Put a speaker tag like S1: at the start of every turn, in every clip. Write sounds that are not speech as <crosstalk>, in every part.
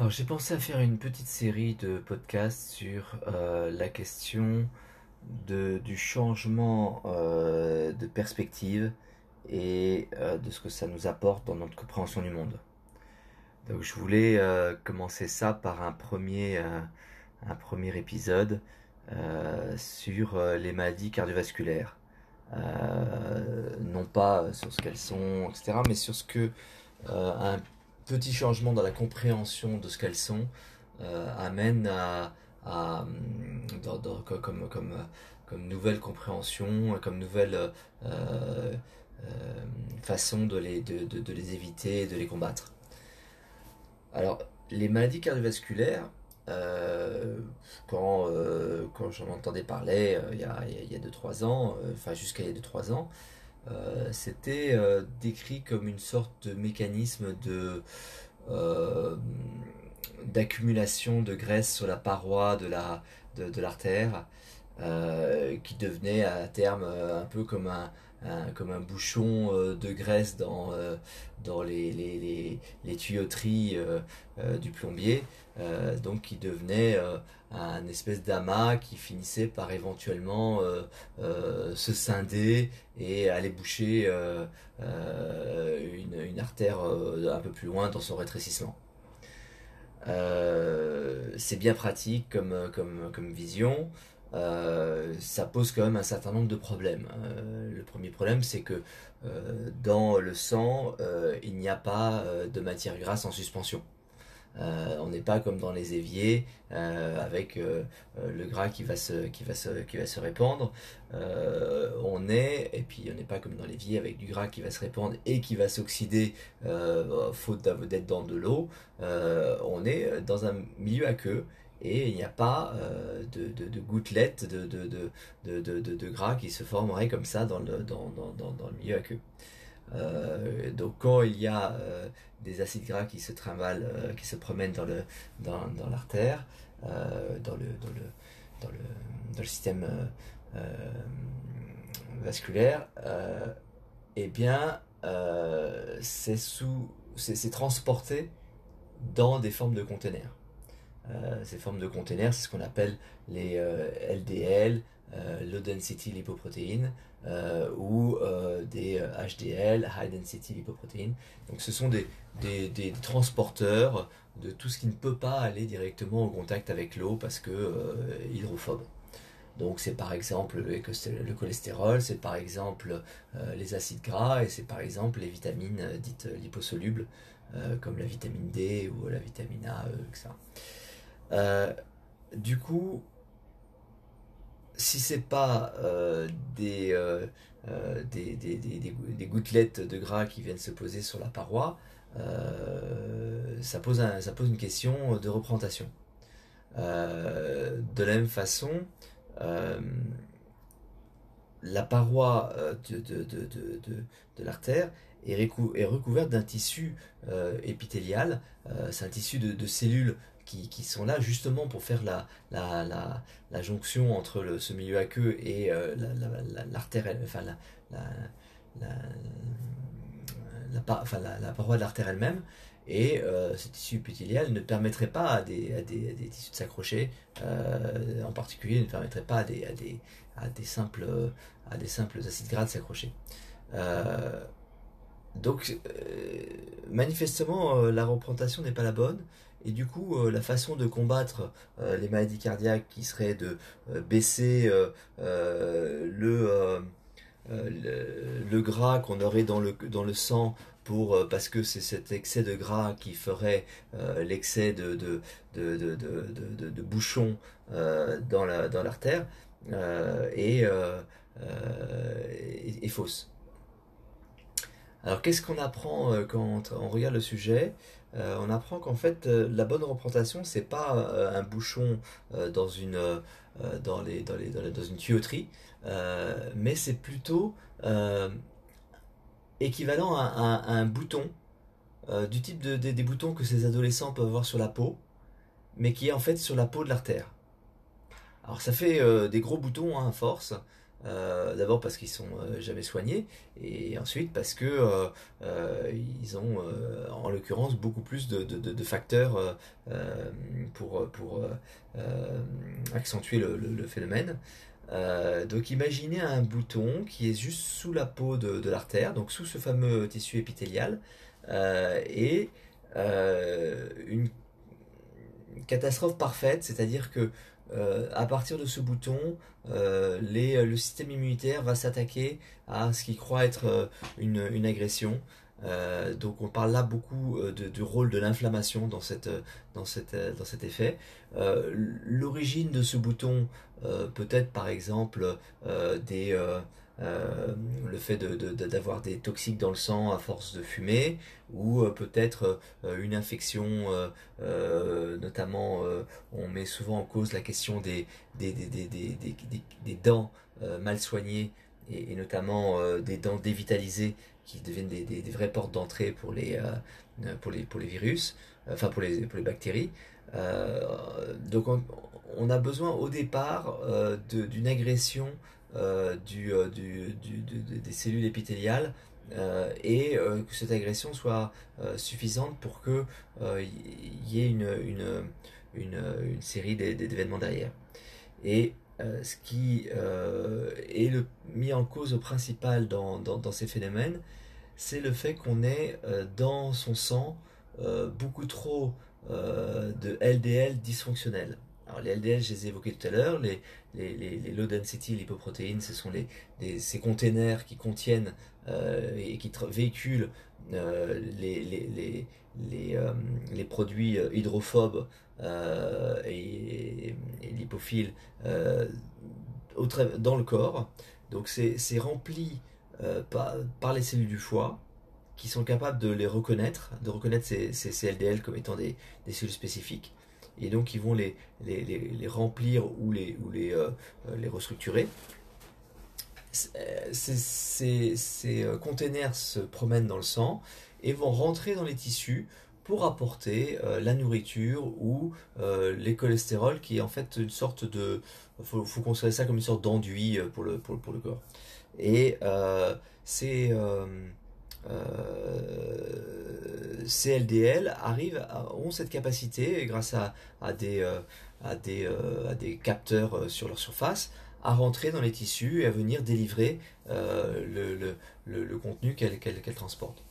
S1: Alors j'ai pensé à faire une petite série de podcasts sur euh, la question de, du changement euh, de perspective et euh, de ce que ça nous apporte dans notre compréhension du monde. Donc je voulais commencer ça par un premier, un premier épisode sur les maladies cardiovasculaires. Non pas sur ce qu'elles sont, etc., mais sur ce que petit changement dans la compréhension de ce qu'elles sont euh, amène à, dans, comme, comme, comme nouvelle compréhension, comme nouvelle euh, euh, façon de les, de, de, les éviter et de les combattre. Alors, les maladies cardiovasculaires, quand, quand j'en entendais parler il y a, il y a 2-3 ans, enfin jusqu'à il y a 2-3 ans, euh, c'était euh, décrit comme une sorte de mécanisme de euh, d'accumulation de graisse sur la paroi de de, l'artère qui devenait à terme un peu comme un, un comme un bouchon euh, de graisse dans euh, dans les, les, les, les tuyauteries euh, du plombier donc qui devenait un espèce d'amas qui finissait par éventuellement se scinder et aller boucher une, une artère un peu plus loin dans son rétrécissement. C'est bien pratique comme, comme, comme vision. Euh, ça pose quand même un certain nombre de problèmes. Euh, le premier problème, c'est que euh, dans le sang, il n'y a pas de matière grasse en suspension. On n'est pas comme dans les éviers avec le gras qui va se, qui va qui va se répandre. On est, et puis on n'est pas comme dans l'évier avec du gras qui va se répandre et qui va s'oxyder faute d'être dans de l'eau. On est dans un milieu aqueux et il n'y a pas euh, de, de, de, gouttelettes de, gras qui se formeraient comme ça dans le, milieu aqueux. Euh, donc quand il y a euh, des acides gras qui se trimballent, euh, qui se promènent dans l'artère, dans le système vasculaire, eh bien c'est transporté dans des formes de containers. Euh, ces formes de containers, c'est ce qu'on appelle les euh, LDL, euh, Low Density Lipoprotein, euh, ou euh, des HDL, High Density Lipoprotein. Donc ce sont des, des, transporteurs de tout ce qui ne peut pas aller directement au contact avec l'eau parce que euh, hydrophobe. Donc c'est par exemple le cholestérol, c'est par exemple euh, les acides gras et c'est par exemple les vitamines dites liposolubles euh, comme la vitamine D ou la vitamine A, etc. Euh, du coup, si c'est pas euh, des, euh, des, des, des, des, gouttelettes de gras qui viennent se poser sur la paroi, ça, pose un, ça pose une question de représentation. de la même façon, la paroi de, de, de, de, l'artère est, est recouverte d'un tissu épithélial, c'est un tissu de, cellules qui, sont là justement pour faire la, la, la, jonction entre ce milieu aqueux et euh, l'artère, la, enfin, la, paroi de l'artère elle-même. Et euh, ce tissu épithélial ne permettrait pas à des, à des, tissus de s'accrocher, euh, en particulier ne permettrait pas à des, à des, à des, simples, à des simples acides gras de s'accrocher. Euh, donc, manifestement, la représentation n'est pas la bonne. Et du coup, euh, la façon de combattre euh, les maladies cardiaques qui serait de euh, baisser le, le, gras qu'on aurait dans le, dans le sang pour, parce que c'est cet excès de gras qui ferait l'excès de, de, de, de, de, bouchons dans l'artère est, fausse. Alors qu'est-ce qu'on apprend quand on regarde le sujet? Euh, On apprend qu'en fait euh, la bonne représentation c'est pas euh, un bouchon dans une dans les, dans les, dans, une tuyauterie, mais c'est plutôt équivalent à, un bouton du type de, des boutons que ces adolescents peuvent avoir sur la peau, mais qui est en fait sur la peau de l'artère. Alors ça fait des gros boutons hein, à force. D'abord parce qu'ils sont jamais soignés, et ensuite parce que ils ont, en l'occurrence, beaucoup plus de, facteurs pour, pour accentuer le, phénomène. donc imaginez un bouton qui est juste sous la peau de, l'artère, donc sous ce fameux tissu épithélial, et une catastrophe parfaite, c'est-à-dire que euh, à partir de ce bouton, euh, le système immunitaire va s'attaquer à ce qu'il croit être euh, une, agression. donc on parle là beaucoup du rôle de l'inflammation dans, dans, dans cet effet. L'origine de ce bouton peut être par exemple des, euh, le fait d'avoir des toxiques dans le sang à force de fumer, ou euh, peut-être euh, une infection, notamment on met souvent en cause la question des, des, dents mal soignées, et, notamment des dents dévitalisées qui deviennent des, vraies portes d'entrée pour, les pour, les, pour les virus, enfin pour les, pour les bactéries. donc on, a besoin au départ d'une agression euh, du, euh, du, des cellules épithéliales euh, et que cette agression soit suffisante pour qu'il y ait une, une, une, une série d'événements derrière. Et ce qui est le, mis en cause au principal dans, dans, dans ces phénomènes, c'est le fait qu'on ait dans son sang beaucoup trop de LDL dysfonctionnels. Les LDL, je les ai évoqués tout à l'heure, les, les, les, low density lipoprotéines, ce sont les, ces containers qui contiennent euh, et qui véhiculent euh, les, les, les, euh, les, produits hydrophobes et, lipophiles dans le corps. Donc c'est rempli par, par, les cellules du foie qui sont capables de les reconnaître, de reconnaître ces, ces, LDL comme étant des, des cellules spécifiques et donc ils vont les, les, les, remplir ou les, ou les, euh, les restructurer. Ces, ces, euh, containers se promènent dans le sang et vont rentrer dans les tissus pour apporter euh, la nourriture ou les cholestérols qui est en fait une sorte de... Il faut, faut, considérer ça comme une sorte d'enduit pour le, pour, pour, le corps. Et c'est euh, CLDL arrivent, ont cette capacité, grâce à, euh, euh, des capteurs sur leur surface, à rentrer dans les tissus et à venir délivrer le, contenu qu'elles qu'elle, transportent.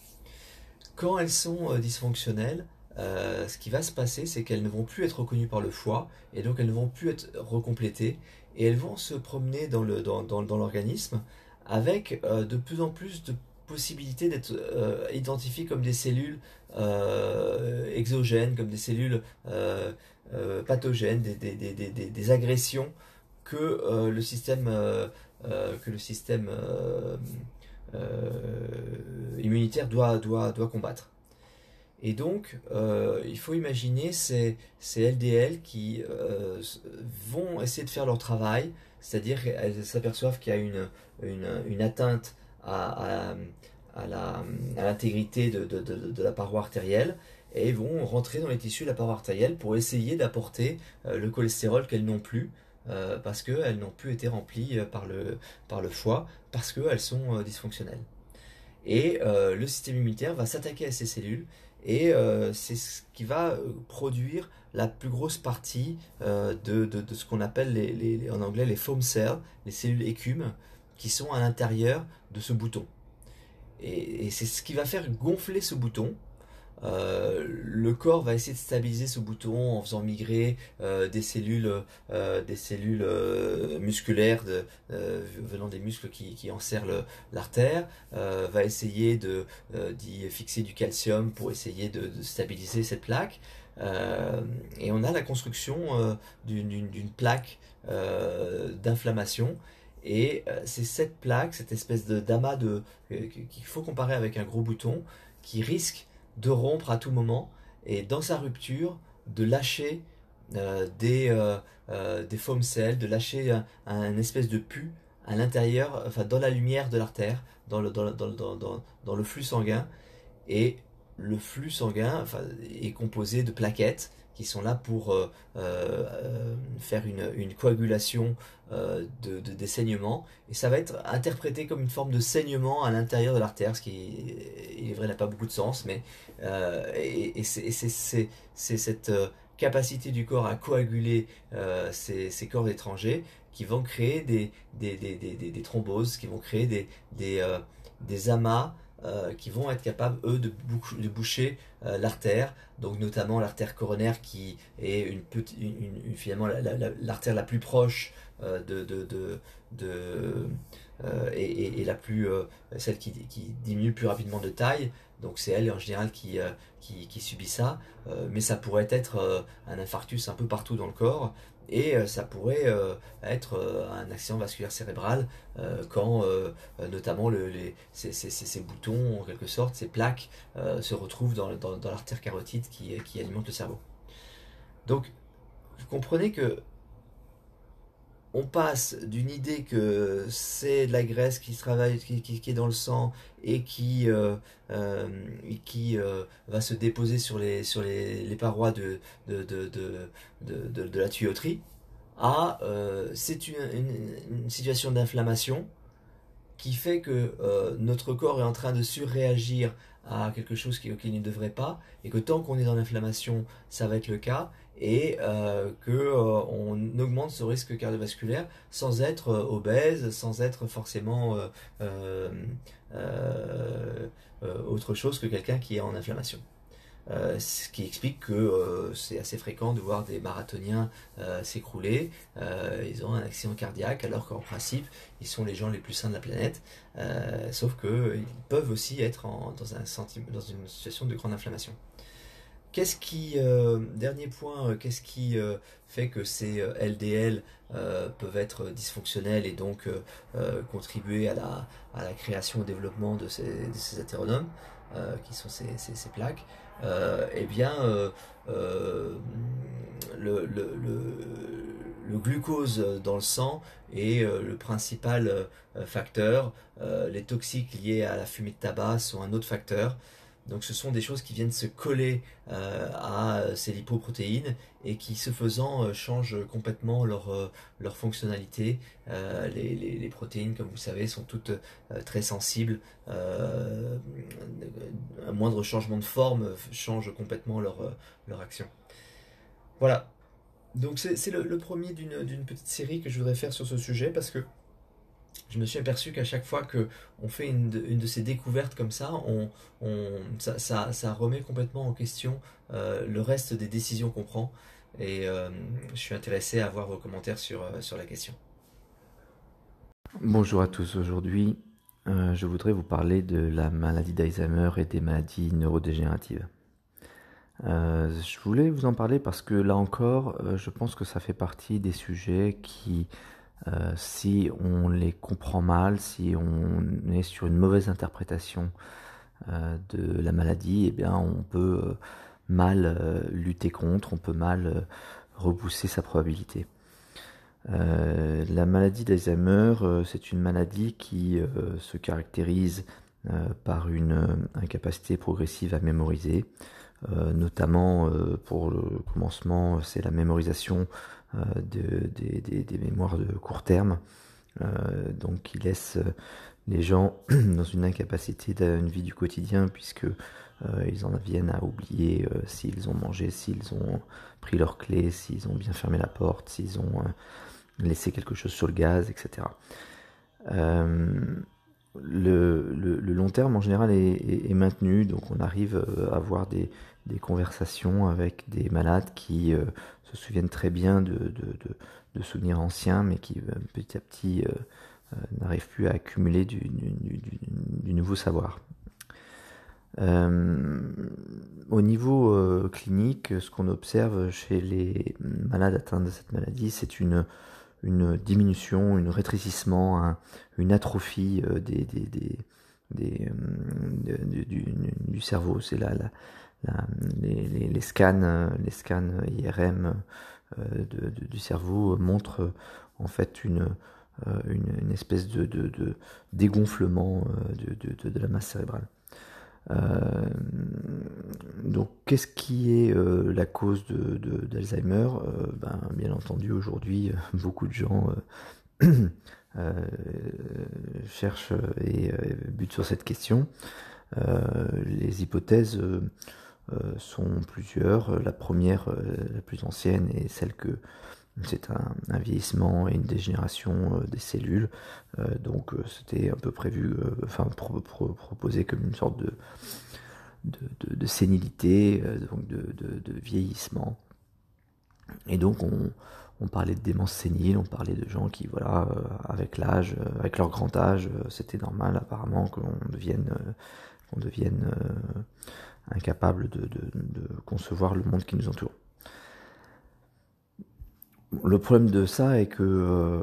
S1: Quand elles sont dysfonctionnelles, ce qui va se passer, c'est qu'elles ne vont plus être reconnues par le foie et donc elles ne vont plus être recomplétées et elles vont se promener dans l'organisme avec de plus en plus de possibilité d'être euh, comme des cellules euh, exogènes, comme des cellules euh, pathogènes, des, agressions que le système, que le système immunitaire doit, doit, doit combattre. Et donc, il faut imaginer ces, ces LDL qui vont essayer de faire leur travail, c'est-à-dire qu'elles s'aperçoivent qu'il y a une atteinte à, l'intégrité de, la paroi artérielle et vont rentrer dans les tissus de la paroi artérielle pour essayer d'apporter euh, le cholestérol qu'elles n'ont plus euh, parce qu'elles n'ont plus été remplies euh, par le, par le foie parce qu'elles sont dysfonctionnelles. Et le système immunitaire va s'attaquer à ces cellules et c'est ce qui va produire la plus grosse partie de, ce qu'on appelle les, en anglais les foam cells, les cellules écumes, qui sont à l'intérieur de ce bouton. Et, c'est ce qui va faire gonfler ce bouton. Euh, le corps va essayer de stabiliser ce bouton en faisant migrer euh, des cellules, euh, musculaires venant des muscles qui, qui enserrent l'artère, va essayer de d'y fixer du calcium pour essayer de, de stabiliser cette plaque. et on a la construction d'une plaque d'inflammation et euh, c'est cette plaque, cette espèce d'amas de, euh, qu'il faut comparer avec un gros bouton, qui risque de rompre à tout moment et dans sa rupture de lâcher euh, des, des foam cells, de lâcher un, espèce de pu à l'intérieur, enfin dans la lumière de l'artère, dans le, dans, dans, dans, dans, le flux sanguin. Et le flux sanguin est composé de plaquettes qui sont là pour euh, euh, faire une, coagulation euh, de, des saignements. Et ça va être interprété comme une forme de saignement à l'intérieur de l'artère, ce qui, il est vrai, n'a pas beaucoup de sens, mais et, c'est cette capacité du corps à coaguler ces, corps étrangers qui vont créer des, thromboses, qui vont créer des amas euh, qui vont être capables, eux, de, boucher euh, l'artère, donc notamment l'artère coronaire qui est une, finalement l'artère la, plus proche euh, de, de, de, et, la plus, celle qui, diminue plus rapidement de taille. Donc c'est elle en général qui, qui subit ça, mais ça pourrait être un infarctus un peu partout dans le corps et euh, ça pourrait euh, être euh, un accident vasculaire cérébral quand notamment ces, boutons, en quelque sorte, ces plaques se retrouvent dans, l'artère carotide qui, qui alimente le cerveau. Donc, vous comprenez que on passe d'une idée que c'est de la graisse qui se travaille, qui, est dans le sang et qui, euh, euh, qui euh, va se déposer sur les, sur les, parois de, de, de, la tuyauterie, à c'est une, situation d'inflammation qui fait que notre corps est en train de surréagir à quelque chose qui, auquel ne devrait pas, et que tant qu'on est dans l'inflammation, ça va être le cas, et euh, qu'on euh, augmente ce risque cardiovasculaire sans être euh, obèse, sans être forcément euh, autre chose que quelqu'un qui est en inflammation. ce qui explique que c'est assez fréquent de voir des marathoniens s'écrouler. ils ont un accident cardiaque alors qu'en principe ils sont les gens les plus sains de la planète. sauf qu'ils peuvent aussi être dans une situation de grande inflammation. Qu'est-ce qui, euh, euh, euh, fait que ces LDL peuvent être dysfonctionnels et donc contribuer à la, à la, création, au développement de ces, de ces qui sont ces, plaques Eh bien, le, le, glucose dans le sang est le principal facteur. les toxiques liés à la fumée de tabac sont un autre facteur. Donc ce sont des choses qui viennent se coller euh, à ces lipoprotéines et qui, ce faisant, euh, changent complètement leur, euh, leur fonctionnalité. Les, protéines, comme vous savez, sont toutes très sensibles. un moindre changement de forme change complètement leur, leur action. Voilà. Donc c'est le, premier d'une petite série que je voudrais faire sur ce sujet parce que je me suis aperçu qu'à chaque fois que on fait une de, ces découvertes comme ça, on, ça, remet complètement en question euh, le reste des décisions qu'on prend. Et euh, je suis intéressé à avoir vos commentaires euh, sur la question.
S2: Bonjour à tous. Aujourd'hui, je voudrais vous parler de la maladie d'Alzheimer et des maladies neurodégénératives. je voulais vous en parler parce que là encore, je pense que ça fait partie des sujets qui euh, si on les comprend mal, si on est sur une mauvaise interprétation euh, de la maladie, eh bien on peut euh, mal lutter contre, on peut mal repousser sa probabilité. la maladie d'Alzheimer, c'est une maladie qui se caractérise par une incapacité progressive à mémoriser, notamment pour le commencement, c'est la mémorisation euh, des, mémoires de court terme, euh, donc qui laisse les gens <clears throat> dans une incapacité d'une vie du quotidien puisque euh, ils en viennent à oublier s'ils ont mangé, s'ils ont pris leurs clés, s'ils ont bien fermé la porte, s'ils ont laissé quelque chose sur le gaz, etc. Le, long terme en général est, maintenu, donc on arrive à avoir des, des conversations avec des malades qui euh, se souviennent très bien de, souvenirs anciens, mais qui euh, petit à petit euh, n'arrivent plus à accumuler du, nouveau savoir. au niveau clinique, ce qu'on observe chez les malades atteints de cette maladie, c'est une, une diminution, un rétrécissement, une atrophie des, des, des, du, cerveau. C'est la, la, les, scans, les scans IRM euh, du cerveau montrent en fait une, euh, espèce de, dégonflement euh, de, la masse cérébrale. donc, qu'est-ce qui est la cause d'Alzheimer? Ben, Bien entendu, aujourd'hui, <laughs> beaucoup de gens <clears throat> cherchent et butent sur cette question. les hypothèses sont plusieurs. La première, la plus ancienne, est celle que c'est un, vieillissement et une dégénération euh, des cellules. Euh, donc euh, c'était un peu prévu, enfin proposé comme une sorte de, de, sénilité, donc de, vieillissement. Et donc on, parlait de démence sénile, on parlait de gens qui, voilà, avec l'âge, avec leur grand âge, c'était normal apparemment qu'on devienne, qu'on devienne incapable de, concevoir le monde qui nous entoure. Le problème de ça est que euh,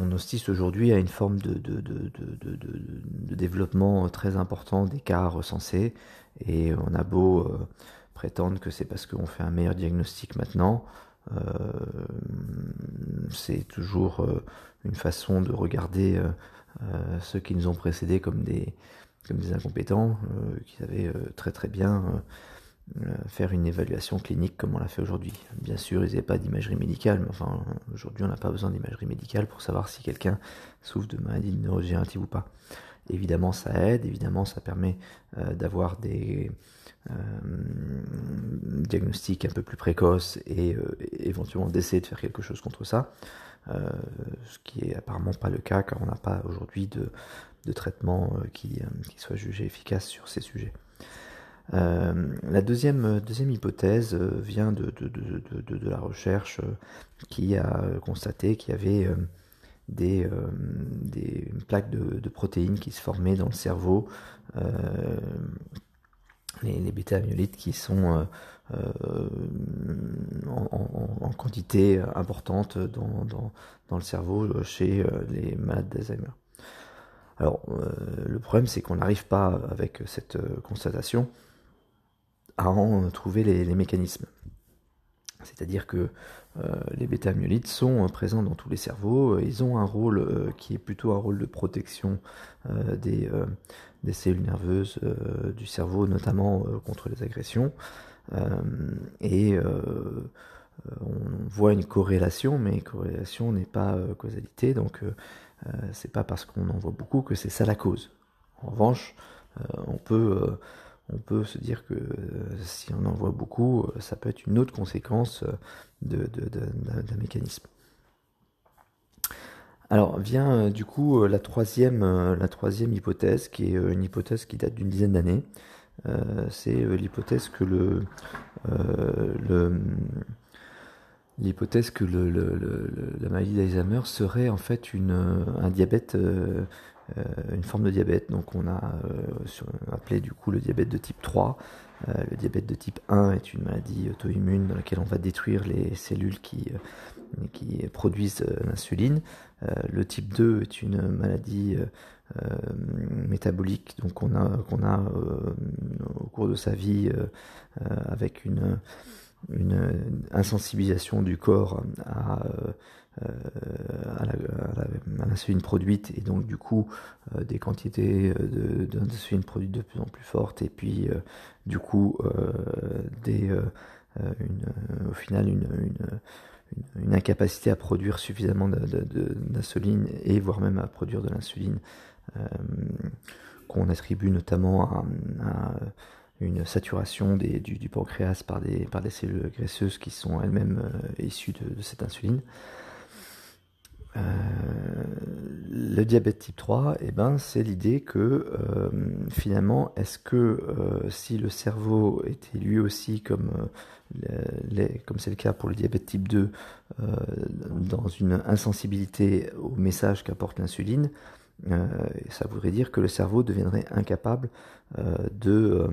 S2: on hostise aujourd'hui à une forme de, de, développement très important des cas recensés. Et on a beau euh, prétendre que c'est parce qu'on fait un meilleur diagnostic maintenant, euh, c'est toujours une façon de regarder ceux qui nous ont précédés comme des, comme des incompétents, qui savaient très très bien euh, faire une évaluation clinique comme on l'a fait aujourd'hui. Bien sûr, ils n'avaient pas d'imagerie médicale, mais enfin, aujourd'hui, on n'a pas besoin d'imagerie médicale pour savoir si quelqu'un souffre de maladie neurodégénérative ou pas. Évidemment, ça aide, évidemment, ça permet euh, d'avoir des euh, diagnostics un peu plus précoces et éventuellement d'essayer de faire quelque chose contre ça, ce qui est apparemment pas le cas car on n'a pas aujourd'hui de, de traitement qui, qui soit jugé efficace sur ces sujets. Euh, la deuxième, hypothèse euh, vient de, la recherche euh, qui a constaté qu'il y avait des, plaques de, protéines qui se formaient dans le cerveau, les, les bêta-amyloïdes qui sont en, quantité importante dans, dans, dans, le cerveau chez les malades d'Alzheimer. Alors, le problème, c'est qu'on n'arrive pas, avec cette constatation, à en trouver les, mécanismes. C'est-à-dire que euh, les bêta-amyloïdes sont euh, présents dans tous les cerveaux, euh, ils ont un rôle qui est plutôt un rôle de protection des, des, cellules nerveuses du cerveau, notamment contre les agressions. et on voit une corrélation, mais corrélation n'est pas causalité, donc c'est pas parce qu'on en voit beaucoup que c'est ça la cause. En revanche, on peut on peut se dire que euh, si on en voit beaucoup, euh, ça peut être une autre conséquence euh, d'un mécanisme. Alors vient du coup la troisième hypothèse, qui est une hypothèse qui date d'une dizaine d'années. c'est l'hypothèse que le, l'hypothèse que le, la maladie d'Alzheimer serait en fait une, un diabète euh, une forme de diabète. Donc on a euh, appelé du coup le diabète de type 3. Euh, le diabète de type 1 est une maladie auto-immune dans laquelle on va détruire les cellules qui, qui produisent l'insuline. le type 2 est une maladie métabolique a, qu'on a au cours de sa vie avec une, une insensibilisation du corps à euh, à l'insuline produite et donc du coup euh, des quantités euh, d'insuline produite de plus en plus fortes et puis du coup des, au final une, une, incapacité à produire suffisamment d'insuline et voire même à produire de l'insuline qu'on attribue notamment à, une saturation du, pancréas par des, cellules graisseuses qui sont elles-mêmes issues de, cette insuline. Euh, le diabète type 3, eh ben, c'est l'idée que euh, finalement, est-ce que euh, si le cerveau était lui aussi comme c'est le cas pour le diabète type 2, dans une insensibilité au message qu'apporte l'insuline, ça voudrait dire que le cerveau deviendrait incapable de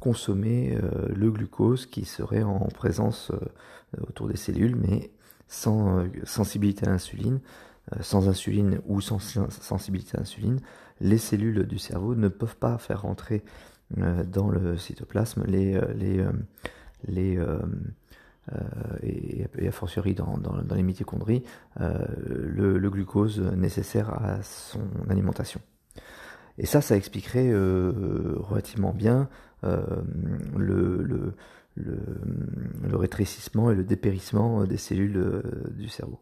S2: consommer le glucose qui serait en présence autour des cellules, mais sans euh, sensibilité à l'insuline, euh, sans insuline ou sans sensibilité à l'insuline, les cellules du cerveau ne peuvent pas faire rentrer euh, dans le cytoplasme les, les, les et, a fortiori dans, les mitochondries, le, glucose nécessaire à son alimentation. Et ça, ça expliquerait relativement bien le, rétrécissement et le dépérissement des cellules du cerveau.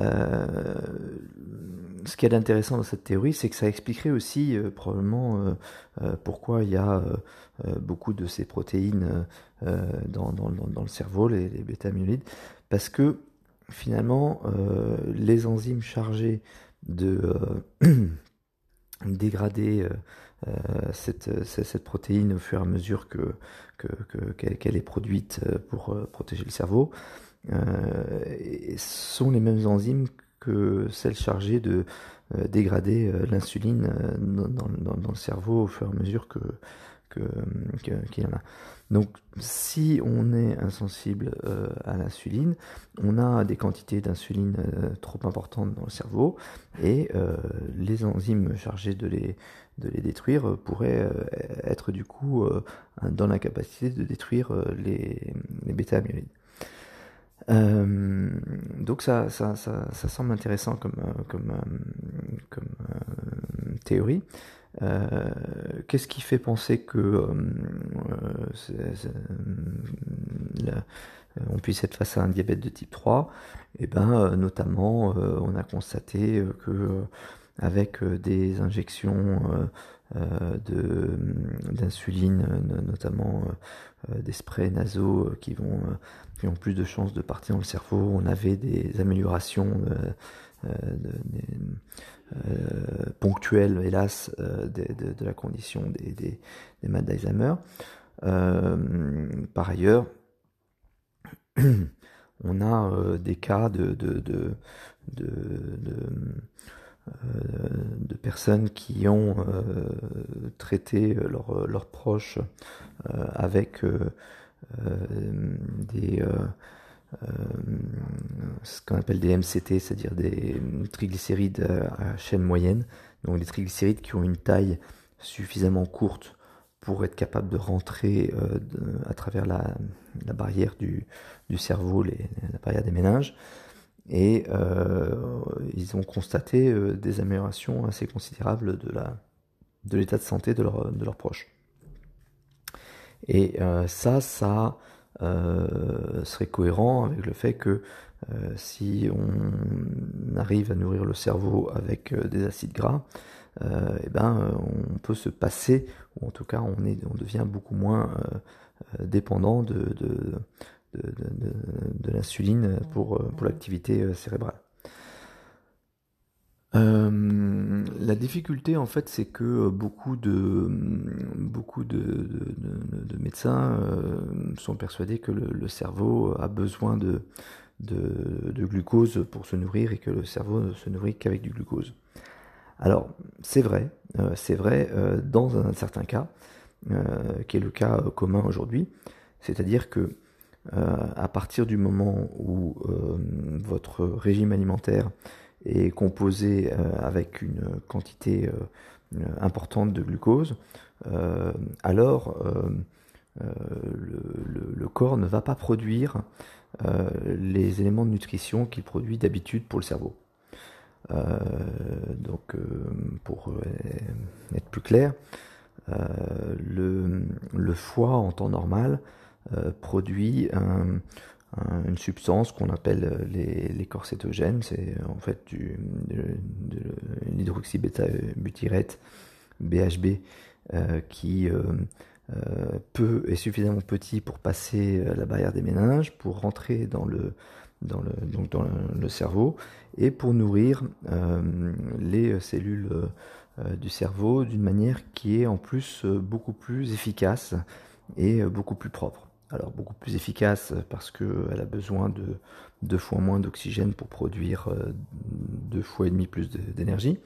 S2: Euh, ce qui est intéressant dans cette théorie, c'est que ça expliquerait aussi euh, probablement euh, pourquoi il y a beaucoup de ces protéines dans, le cerveau, les, bêta-amyloïdes, parce que finalement, les enzymes chargées de <clears throat> dégrader cette, protéine au fur et à mesure que, qu'elle que, est produite pour protéger le cerveau, sont les mêmes enzymes que celles chargées de euh, dégrader euh, l'insuline dans, le cerveau au fur et à mesure que qu'il y en a. Donc si on est insensible à l'insuline, on a des quantités d'insuline trop importantes dans le cerveau et les enzymes chargées de les, de les détruire pourraient être du coup dans la capacité de détruire les, les bêta-amyloïdes. Euh, donc ça, ça, ça, ça, semble intéressant comme, euh, comme, euh, comme théorie. Qu'est-ce qui fait penser que on puisse être face à un diabète de type 3 Et eh ben, notamment, on a constaté que avec des injections d'insuline, notamment des sprays nasaux qui vont ont plus de chances de partir dans le cerveau. On avait des améliorations euh, euh, ponctuelles, hélas, euh, de, la condition des, des, des malades d'Alzheimer. par ailleurs, <clears throat> on a des cas de, de, de, de personnes qui ont traité leurs proches avec euh, des euh, euh, ce qu'on appelle des MCT, c'est-à-dire des triglycérides à chaîne moyenne, donc des triglycérides qui ont une taille suffisamment courte pour être capable de rentrer à travers la, barrière du, cerveau, la barrière des méninges. Et ils ont constaté des améliorations assez considérables de l'état de, santé de leurs proches. Et euh, ça, ça euh, serait cohérent avec le fait que euh, si on arrive à nourrir le cerveau avec des acides gras, eh ben, on peut se passer, ou en tout cas on, est, on devient beaucoup moins dépendant de, de, de l'insuline pour, pour l'activité cérébrale. Euh, la difficulté, en fait, c'est que euh, beaucoup de, de, médecins euh, sont persuadés que le, cerveau a besoin de, de, glucose pour se nourrir et que le cerveau ne se nourrit qu'avec du glucose. Alors, c'est vrai, c'est vrai dans un certain cas, qui est le cas commun aujourd'hui, c'est-à-dire que à partir du moment où votre régime alimentaire est composé euh, avec une quantité euh, importante de glucose, euh, alors le, corps ne va pas produire les éléments de nutrition qu'il produit d'habitude pour le cerveau. donc, pour être plus clair, le, le, foie en temps normal produit un, une substance qu'on appelle euh, les, les corsétogènes. C'est en fait du, de, l'hydroxybêta-butyrate, BHB, euh, qui euh, est suffisamment petit pour passer la barrière des méninges, pour rentrer dans le, dans le, donc dans le, cerveau et pour nourrir les cellules du cerveau d'une manière qui est en plus beaucoup plus efficace et beaucoup plus propre alors beaucoup plus efficace parce qu'elle a besoin de deux fois moins d'oxygène pour produire euh, deux fois et demi plus d'énergie.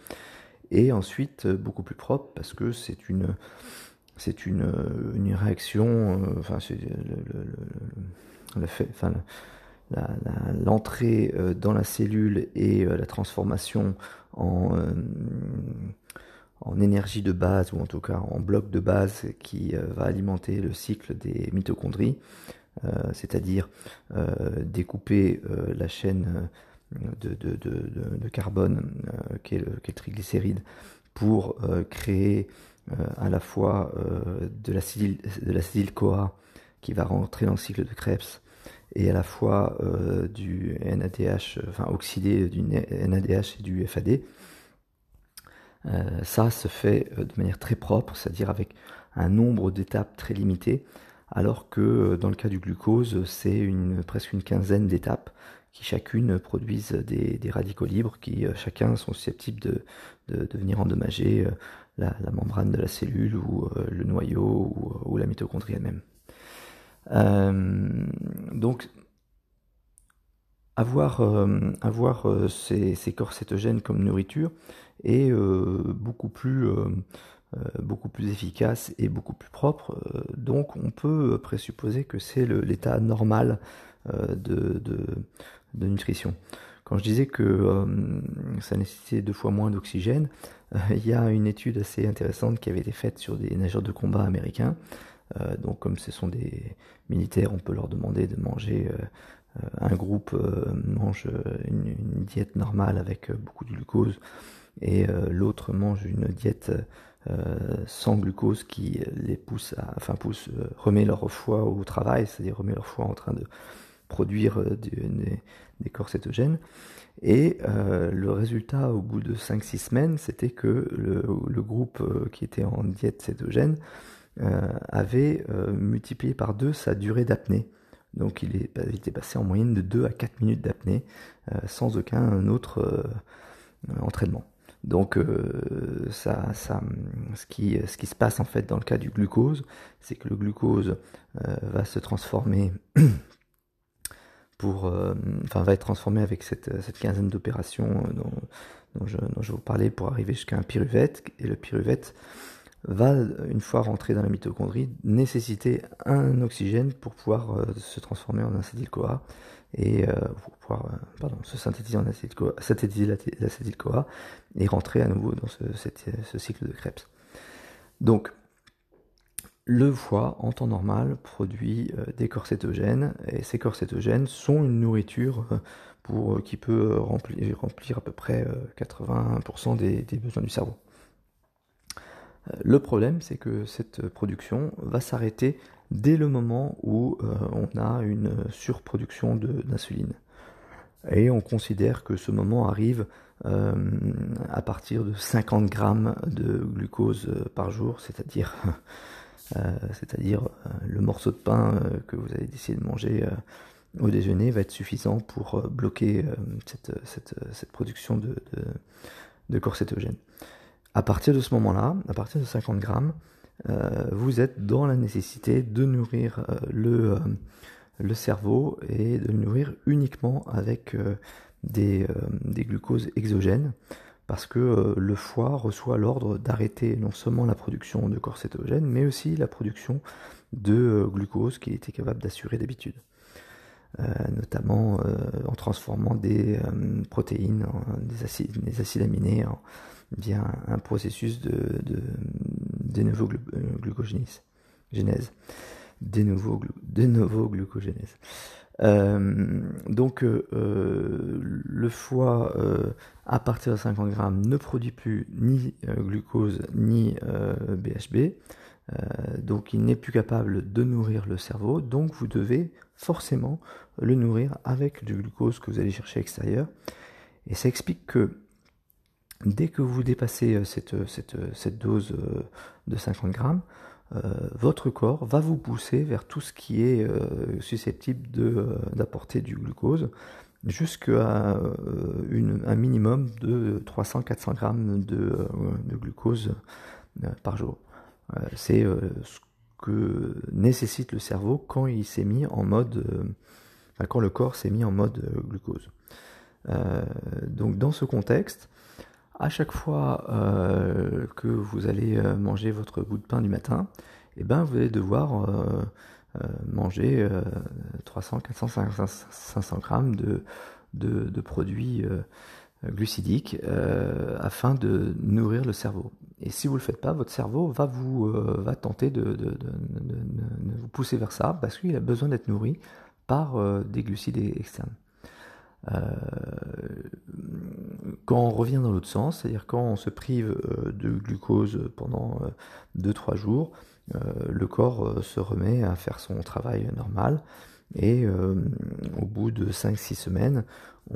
S2: Et ensuite euh, beaucoup plus propre parce que c'est une c'est une, euh, une, réaction, enfin c'est le, l'entrée dans la cellule et la transformation en en énergie de base, ou en tout cas en bloc de base qui euh, va alimenter le cycle des mitochondries, euh, c'est-à-dire euh, découper la chaîne de, de, de, carbone qui est, le, le, triglycéride pour créer à la fois de l'acétyl-CoA qui va rentrer dans le cycle de Krebs et à la fois du NADH, enfin oxydé du NADH et du FAD. Ça se fait de manière très propre, c'est-à-dire avec un nombre d'étapes très limité, alors que dans le cas du glucose, c'est presque une quinzaine d'étapes qui chacune produisent des, radicaux libres qui euh, chacun sont susceptibles de, venir endommager euh, la, membrane de la cellule ou euh, le noyau ou, la mitochondrie elle-même. donc avoir, avoir ces, corps cétogènes comme nourriture est beaucoup plus beaucoup plus efficace et beaucoup plus propre. donc on peut présupposer que c'est l'état normal de, de nutrition. Quand je disais que euh, ça nécessitait deux fois moins d'oxygène, euh, il y a une étude assez intéressante qui avait été faite sur des nageurs de combat américains. Euh, donc comme ce sont des militaires, on peut leur demander de manger, un groupe mange une, diète normale avec beaucoup de glucose et l'autre mange une diète sans glucose qui les pousse à, enfin pousse, remet leur foie au travail, c'est-à-dire remet leur foie en train de produire euh, des, corps cétogènes. Et euh, le résultat au bout de 5-6 semaines, c'était que le, groupe euh, qui était en diète cétogène avait multiplié par deux sa durée d'apnée. Donc il, est, était passé en moyenne de 2 à 4 minutes d'apnée sans aucun autre entraînement. Donc ça, ça, ce, qui, se passe en fait dans le cas du glucose, c'est que le glucose va se transformer <clears throat> pour, euh, enfin, va être transformé avec cette, quinzaine d'opérations euh, dont, je, vous parlais pour arriver jusqu'à un pyruvate. Et le pyruvate va, une fois rentré dans la mitochondrie, nécessiter un oxygène pour pouvoir euh, se transformer en acétyl-CoA et pour pouvoir pardon, se synthétiser en acétyl-CoA, et rentrer à nouveau dans ce, cycle de Krebs. Donc, le foie, en temps normal, produit euh, des corps cétogènes, et ces corps cétogènes sont une nourriture euh, pour, euh, qui peut remplir, à peu près 80% des, besoins du cerveau. Le problème, c'est que cette production va s'arrêter dès le moment où on a une surproduction d'insuline. Et on considère que ce moment arrive à partir de 50 grammes de glucose par jour, c'est-à-dire <laughs> Euh, euh, le morceau de pain euh, que vous allez décider de manger au déjeuner va être suffisant pour bloquer cette, production de, de. À partir de ce moment-là, à partir de 50 grammes, vous êtes dans la nécessité de nourrir le, le cerveau et de le nourrir uniquement avec des, glucoses exogènes parce que euh, le foie reçoit l'ordre d'arrêter non seulement la production de corps cétogènes, mais aussi la production de euh, glucose qui était capable d'assurer d'habitude. Euh, notamment en transformant des protéines, des, acides, des, acides, aminés via un, processus de, de, de nouveau glucogénèse. De nouveau, de nouveau glucogénèse. Euh, donc euh, euh, le foie à partir de 50 grammes ne produit plus ni glucose ni BHB, donc il n'est plus capable de nourrir le cerveau, donc vous devez forcément le nourrir avec du glucose que vous allez chercher extérieur. Et ça explique que dès que vous dépassez cette, cette, cette dose de 50 grammes, euh, votre corps va vous pousser vers tout ce qui est euh, susceptible euh, d'apporter du glucose jusqu'à un minimum de 300-400 grammes de, glucose par jour. C'est ce que nécessite le cerveau quand il quand le corps s'est mis en mode glucose. donc dans ce contexte, à chaque fois euh, que vous allez euh, manger votre bout de pain du matin, eh ben, vous allez devoir euh, manger 300, 400, 500, grammes de, de, produits glucidiques afin de nourrir le cerveau. Et si vous ne le faites pas, votre cerveau va, vous, va tenter de, de, vous pousser vers ça parce qu'il a besoin d'être nourri par des glucides externes. Quand on revient dans l'autre sens, c'est-à-dire quand on se prive de glucose pendant 2-3 jours, le corps se remet à faire son travail normal et au bout de 5-6 semaines,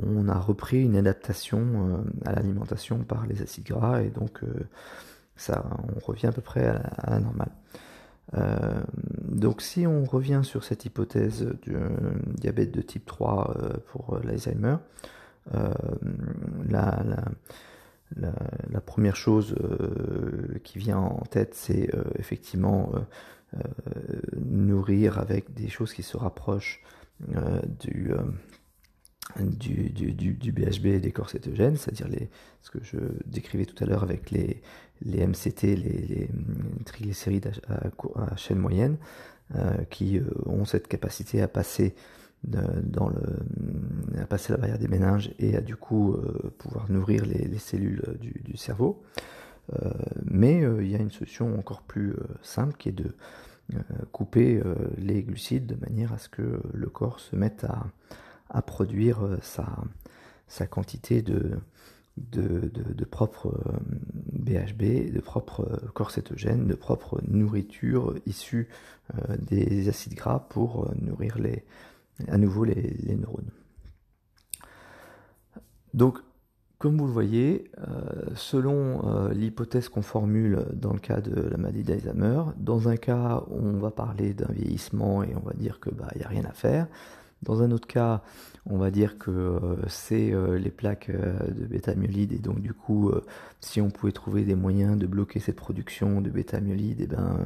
S2: on a repris une adaptation à l'alimentation par les acides gras et donc ça, on revient à peu près à la, normale. Euh, donc si on revient sur cette hypothèse du diabète de type 3 euh, pour l'Alzheimer, euh, la, première chose qui vient en tête, c'est effectivement nourrir avec des choses qui se rapprochent du BHB et des corps cétogènes, c'est-à-dire ce que je décrivais tout à l'heure avec les, les MCT, les, triglycérides à, chaîne moyenne, euh, qui euh, ont cette capacité à passer dans le, à passer la barrière des méninges et à du coup euh, pouvoir nourrir les, les cellules du, cerveau. mais il y a une solution encore plus simple qui est de couper les glucides de manière à ce que le corps se mette à, à produire sa, sa quantité de, de, de, propres BHB, euh, de propres euh, corps cétogènes, de propre nourriture issue euh, des acides gras pour nourrir les, à nouveau les, neurones. Donc, comme vous le voyez, selon l'hypothèse qu'on formule dans le cas de la maladie d'Alzheimer, dans un cas, on va parler d'un vieillissement et on va dire que bah n'y a rien à faire. Dans un autre cas, on va dire que euh, c'est euh, les plaques euh, de bêta-myelide et donc du coup, si on pouvait trouver des moyens de bloquer cette production de bêta-myelide, et eh ben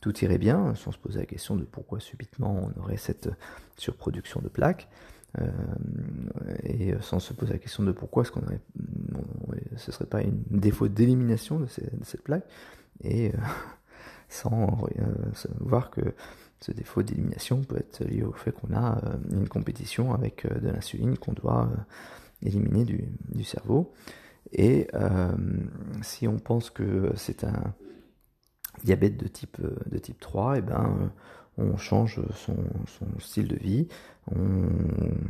S2: tout irait bien, sans se poser la question de pourquoi subitement on aurait cette surproduction de plaques. et sans se poser la question de pourquoi ce qu'on aurait, ce serait pas une défaut d'élimination de, cette plaque, et <laughs> sans voir que ce défaut d'élimination peut être lié au fait qu'on a euh, une compétition avec euh, de l'insuline qu'on doit euh, éliminer du, cerveau. Et si on pense que c'est un diabète de type, de type 3, et eh ben, on change son, style de vie, on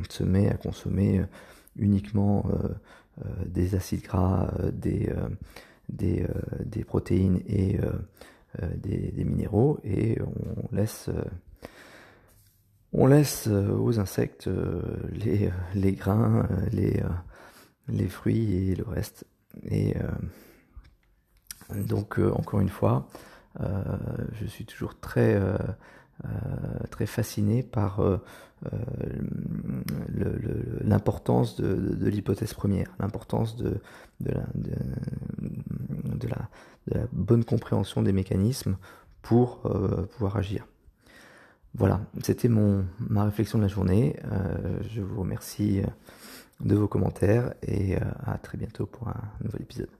S2: se met à consommer uniquement des acides gras, des, des, des protéines et euh, des, minéraux et on laisse, euh, on laisse euh, aux insectes les, les grains, les, les fruits et le reste. Et donc encore une fois, je suis toujours très très fasciné par l'importance de, l'hypothèse première, l'importance de, la, bonne compréhension des mécanismes pour euh, pouvoir agir. Voilà, c'était mon ma réflexion de la journée. Euh, je vous remercie de vos commentaires et euh, à très bientôt pour un nouvel épisode.